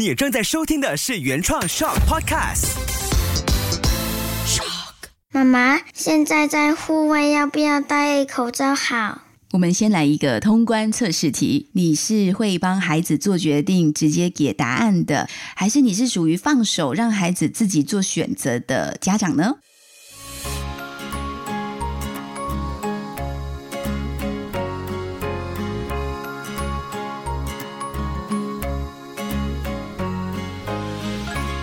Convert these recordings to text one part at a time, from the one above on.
你正在收听的是原创 Shock Podcast。妈妈，现在在户外，要不要戴口罩好？我们先来一个通关测试题，你是会帮孩子做决定，直接给答案的，还是你是属于放手让孩子自己做选择的家长呢？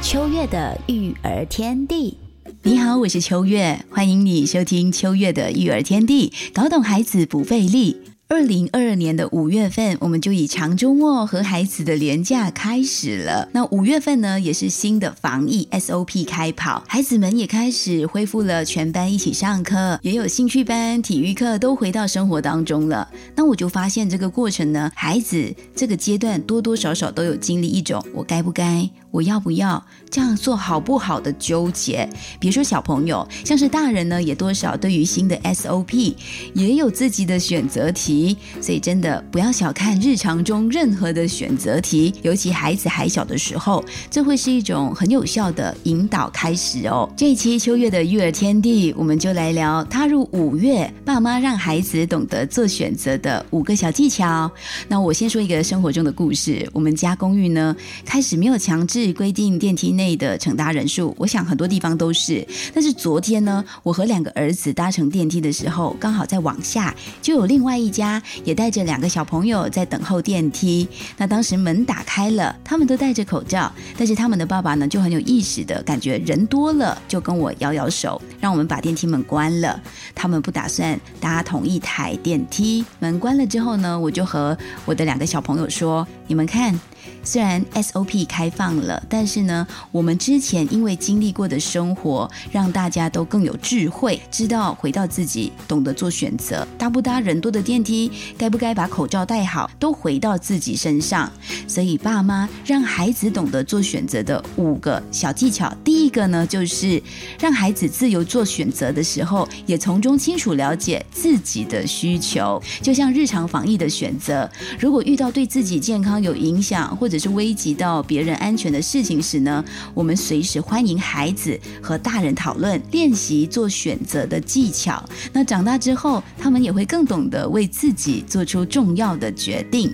秋月的育儿天地，你好，我是秋月，欢迎你收听秋月的育儿天地，搞懂孩子不费力。二零二二年的五月份，我们就以长周末和孩子的连假开始了。那五月份呢，也是新的防疫 SOP 开跑，孩子们也开始恢复了全班一起上课，也有兴趣班、体育课都回到生活当中了。那我就发现这个过程呢，孩子这个阶段多多少少都有经历一种我该不该。我要不要这样做好不好的纠结？比如说小朋友，像是大人呢，也多少对于新的 SOP 也有自己的选择题，所以真的不要小看日常中任何的选择题，尤其孩子还小的时候，这会是一种很有效的引导开始哦。这一期秋月的育儿天地，我们就来聊踏入五月，爸妈让孩子懂得做选择的五个小技巧。那我先说一个生活中的故事，我们家公寓呢，开始没有强制。规定电梯内的乘搭人数，我想很多地方都是。但是昨天呢，我和两个儿子搭乘电梯的时候，刚好在往下，就有另外一家也带着两个小朋友在等候电梯。那当时门打开了，他们都戴着口罩，但是他们的爸爸呢就很有意识的感觉人多了，就跟我摇摇手，让我们把电梯门关了。他们不打算搭同一台电梯。门关了之后呢，我就和我的两个小朋友说：“你们看。”虽然 SOP 开放了，但是呢，我们之前因为经历过的生活，让大家都更有智慧，知道回到自己，懂得做选择，搭不搭人多的电梯，该不该把口罩戴好，都回到自己身上。所以，爸妈让孩子懂得做选择的五个小技巧，第一个呢，就是让孩子自由做选择的时候，也从中清楚了解自己的需求。就像日常防疫的选择，如果遇到对自己健康有影响，或者是危及到别人安全的事情时呢，我们随时欢迎孩子和大人讨论，练习做选择的技巧。那长大之后，他们也会更懂得为自己做出重要的决定。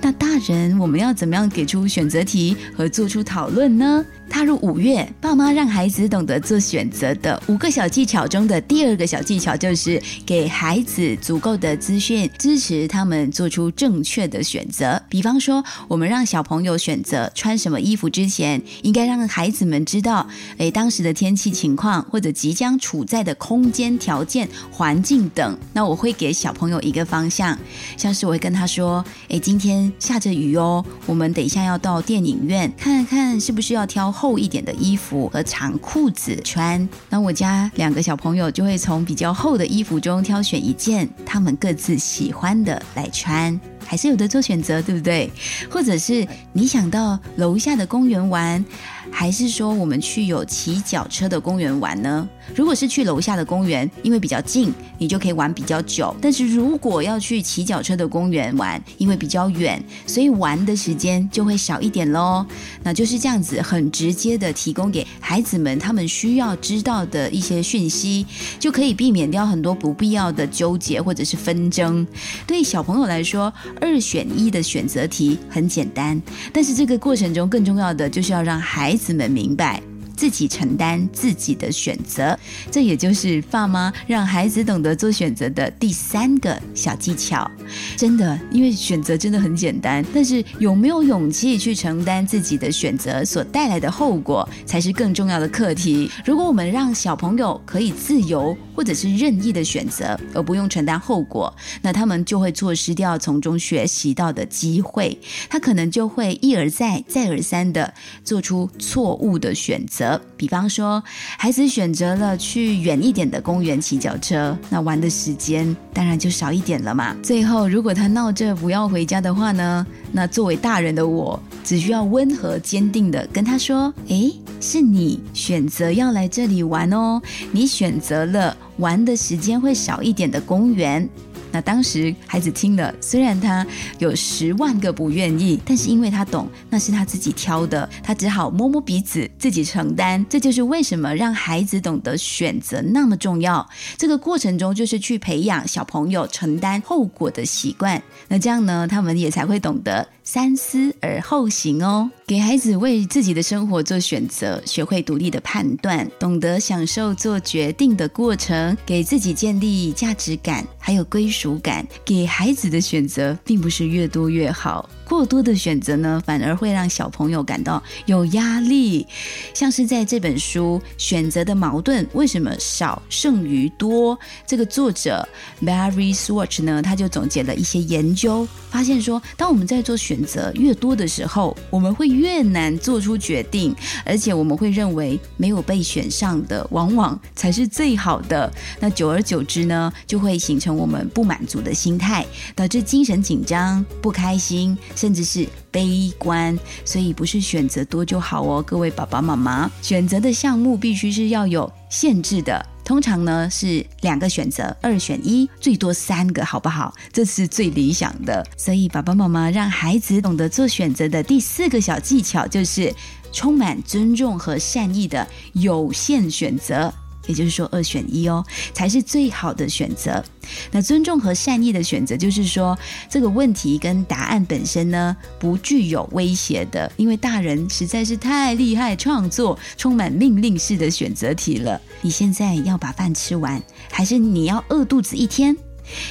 那大人，我们要怎么样给出选择题和做出讨论呢？踏入五月，爸妈让孩子懂得做选择的五个小技巧中的第二个小技巧，就是给孩子足够的资讯，支持他们做出正确的选择。比方说，我们让小小朋友选择穿什么衣服之前，应该让孩子们知道，诶，当时的天气情况或者即将处在的空间条件、环境等。那我会给小朋友一个方向，像是我会跟他说，诶，今天下着雨哦，我们等一下要到电影院看看，是不是要挑。厚一点的衣服和长裤子穿，那我家两个小朋友就会从比较厚的衣服中挑选一件他们各自喜欢的来穿。还是有的做选择，对不对？或者是你想到楼下的公园玩，还是说我们去有骑脚车的公园玩呢？如果是去楼下的公园，因为比较近，你就可以玩比较久。但是如果要去骑脚车的公园玩，因为比较远，所以玩的时间就会少一点喽。那就是这样子，很直接的提供给孩子们他们需要知道的一些讯息，就可以避免掉很多不必要的纠结或者是纷争。对小朋友来说，二选一的选择题很简单，但是这个过程中更重要的就是要让孩子子们明白。自己承担自己的选择，这也就是爸妈让孩子懂得做选择的第三个小技巧。真的，因为选择真的很简单，但是有没有勇气去承担自己的选择所带来的后果，才是更重要的课题。如果我们让小朋友可以自由或者是任意的选择，而不用承担后果，那他们就会错失掉从中学习到的机会。他可能就会一而再、再而三的做出错误的选择。比方说，孩子选择了去远一点的公园骑脚车，那玩的时间当然就少一点了嘛。最后，如果他闹着不要回家的话呢，那作为大人的我，只需要温和坚定的跟他说：“诶，是你选择要来这里玩哦，你选择了玩的时间会少一点的公园。”那当时孩子听了，虽然他有十万个不愿意，但是因为他懂那是他自己挑的，他只好摸摸鼻子，自己承担。这就是为什么让孩子懂得选择那么重要。这个过程中，就是去培养小朋友承担后果的习惯。那这样呢，他们也才会懂得。三思而后行哦，给孩子为自己的生活做选择，学会独立的判断，懂得享受做决定的过程，给自己建立价值感，还有归属感。给孩子的选择并不是越多越好，过多的选择呢，反而会让小朋友感到有压力。像是在这本书《选择的矛盾：为什么少胜于多》，这个作者 Barry Swatch 呢，他就总结了一些研究，发现说，当我们在做选择越多的时候，我们会越难做出决定，而且我们会认为没有被选上的往往才是最好的。那久而久之呢，就会形成我们不满足的心态，导致精神紧张、不开心，甚至是悲观。所以不是选择多就好哦，各位爸爸妈妈，选择的项目必须是要有限制的。通常呢是两个选择，二选一，最多三个，好不好？这是最理想的。所以爸爸妈妈让孩子懂得做选择的第四个小技巧，就是充满尊重和善意的有限选择。也就是说，二选一哦，才是最好的选择。那尊重和善意的选择，就是说这个问题跟答案本身呢，不具有威胁的。因为大人实在是太厉害，创作充满命令式的选择题了。你现在要把饭吃完，还是你要饿肚子一天？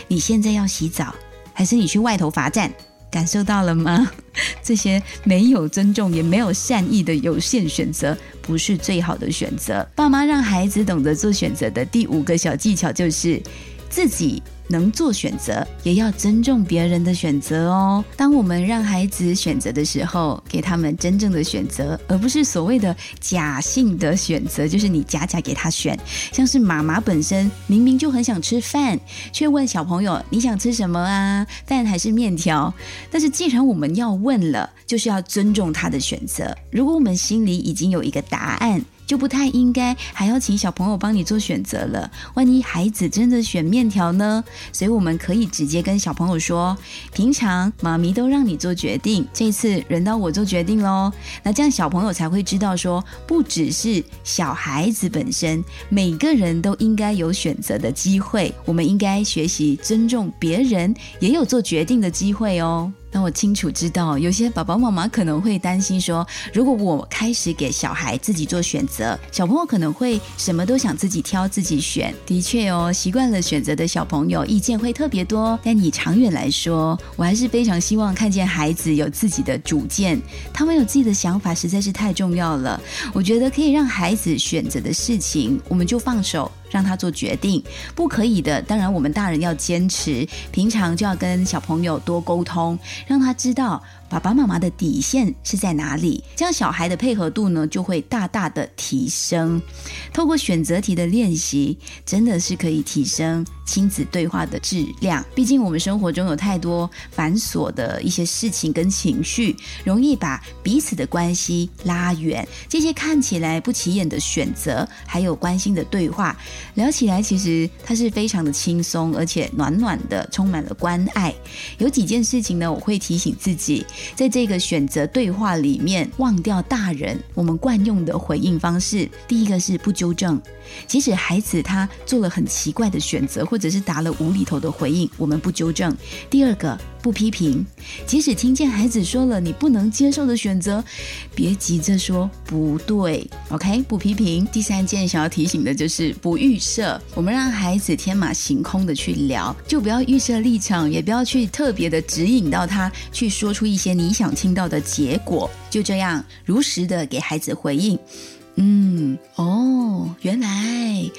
你现在要洗澡，还是你去外头罚站？感受到了吗？这些没有尊重也没有善意的有限选择，不是最好的选择。爸妈让孩子懂得做选择的第五个小技巧就是自己。能做选择，也要尊重别人的选择哦。当我们让孩子选择的时候，给他们真正的选择，而不是所谓的假性的选择，就是你假假给他选。像是妈妈本身明明就很想吃饭，却问小朋友你想吃什么啊？饭还是面条？但是既然我们要问了，就是要尊重他的选择。如果我们心里已经有一个答案。就不太应该还要请小朋友帮你做选择了。万一孩子真的选面条呢？所以我们可以直接跟小朋友说：平常妈咪都让你做决定，这次轮到我做决定喽。那这样小朋友才会知道说，不只是小孩子本身，每个人都应该有选择的机会。我们应该学习尊重别人，也有做决定的机会哦。那我清楚知道，有些爸爸妈妈可能会担心说，如果我开始给小孩自己做选择，小朋友可能会什么都想自己挑、自己选。的确哦，习惯了选择的小朋友意见会特别多。但你长远来说，我还是非常希望看见孩子有自己的主见，他们有自己的想法，实在是太重要了。我觉得可以让孩子选择的事情，我们就放手。让他做决定，不可以的。当然，我们大人要坚持，平常就要跟小朋友多沟通，让他知道。爸爸妈妈的底线是在哪里？这样小孩的配合度呢就会大大的提升。透过选择题的练习，真的是可以提升亲子对话的质量。毕竟我们生活中有太多繁琐的一些事情跟情绪，容易把彼此的关系拉远。这些看起来不起眼的选择，还有关心的对话，聊起来其实它是非常的轻松，而且暖暖的，充满了关爱。有几件事情呢，我会提醒自己。在这个选择对话里面，忘掉大人我们惯用的回应方式。第一个是不纠正，即使孩子他做了很奇怪的选择，或者是答了无厘头的回应，我们不纠正。第二个。不批评，即使听见孩子说了你不能接受的选择，别急着说不对，OK？不批评。第三件想要提醒的就是不预设，我们让孩子天马行空的去聊，就不要预设立场，也不要去特别的指引到他去说出一些你想听到的结果，就这样如实的给孩子回应。嗯，哦，原来，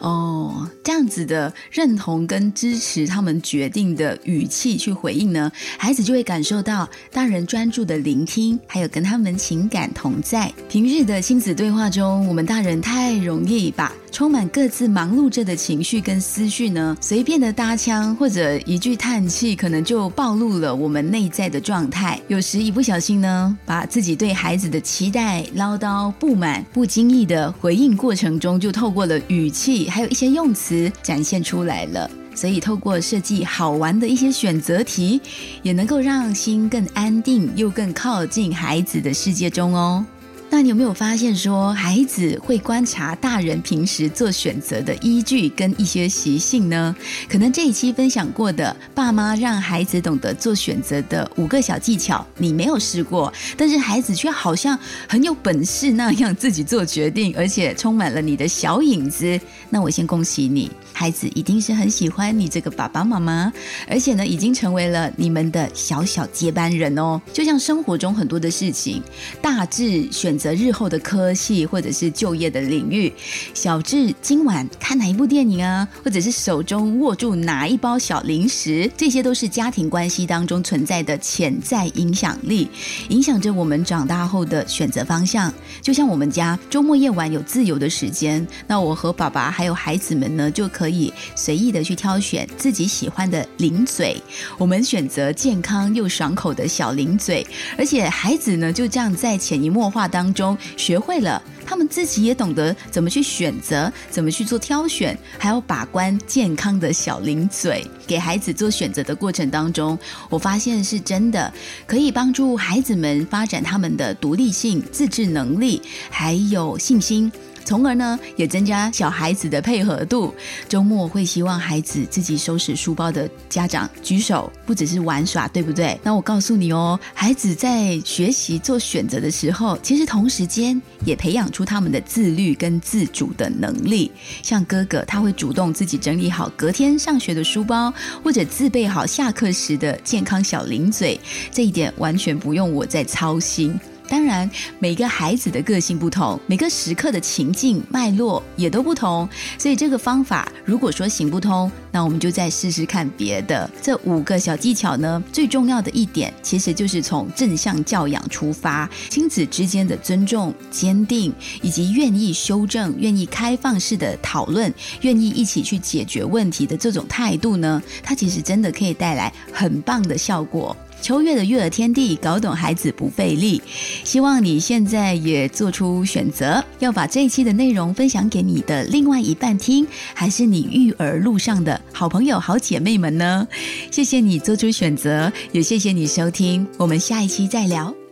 哦，这样子的认同跟支持他们决定的语气去回应呢，孩子就会感受到大人专注的聆听，还有跟他们情感同在。平日的亲子对话中，我们大人太容易把充满各自忙碌着的情绪跟思绪呢，随便的搭腔或者一句叹气，可能就暴露了我们内在的状态。有时一不小心呢，把自己对孩子的期待、唠叨、不满、不。经意的回应过程中，就透过了语气，还有一些用词展现出来了。所以透过设计好玩的一些选择题，也能够让心更安定，又更靠近孩子的世界中哦。那你有没有发现，说孩子会观察大人平时做选择的依据跟一些习性呢？可能这一期分享过的爸妈让孩子懂得做选择的五个小技巧，你没有试过，但是孩子却好像很有本事那样自己做决定，而且充满了你的小影子。那我先恭喜你。孩子一定是很喜欢你这个爸爸妈妈，而且呢，已经成为了你们的小小接班人哦。就像生活中很多的事情，大致选择日后的科系或者是就业的领域，小智今晚看哪一部电影啊，或者是手中握住哪一包小零食，这些都是家庭关系当中存在的潜在影响力，影响着我们长大后的选择方向。就像我们家周末夜晚有自由的时间，那我和爸爸还有孩子们呢，就可。以随意的去挑选自己喜欢的零嘴，我们选择健康又爽口的小零嘴，而且孩子呢就这样在潜移默化当当中学会了，他们自己也懂得怎么去选择，怎么去做挑选，还要把关健康的小零嘴。给孩子做选择的过程当中，我发现是真的可以帮助孩子们发展他们的独立性、自制能力，还有信心。从而呢，也增加小孩子的配合度。周末会希望孩子自己收拾书包的家长举手，不只是玩耍，对不对？那我告诉你哦，孩子在学习做选择的时候，其实同时间也培养出他们的自律跟自主的能力。像哥哥，他会主动自己整理好隔天上学的书包，或者自备好下课时的健康小零嘴，这一点完全不用我再操心。当然，每个孩子的个性不同，每个时刻的情境脉络也都不同，所以这个方法如果说行不通，那我们就再试试看别的。这五个小技巧呢，最重要的一点其实就是从正向教养出发，亲子之间的尊重、坚定，以及愿意修正、愿意开放式的讨论、愿意一起去解决问题的这种态度呢，它其实真的可以带来很棒的效果。秋月的育儿天地，搞懂孩子不费力。希望你现在也做出选择，要把这一期的内容分享给你的另外一半听，还是你育儿路上的好朋友、好姐妹们呢？谢谢你做出选择，也谢谢你收听，我们下一期再聊。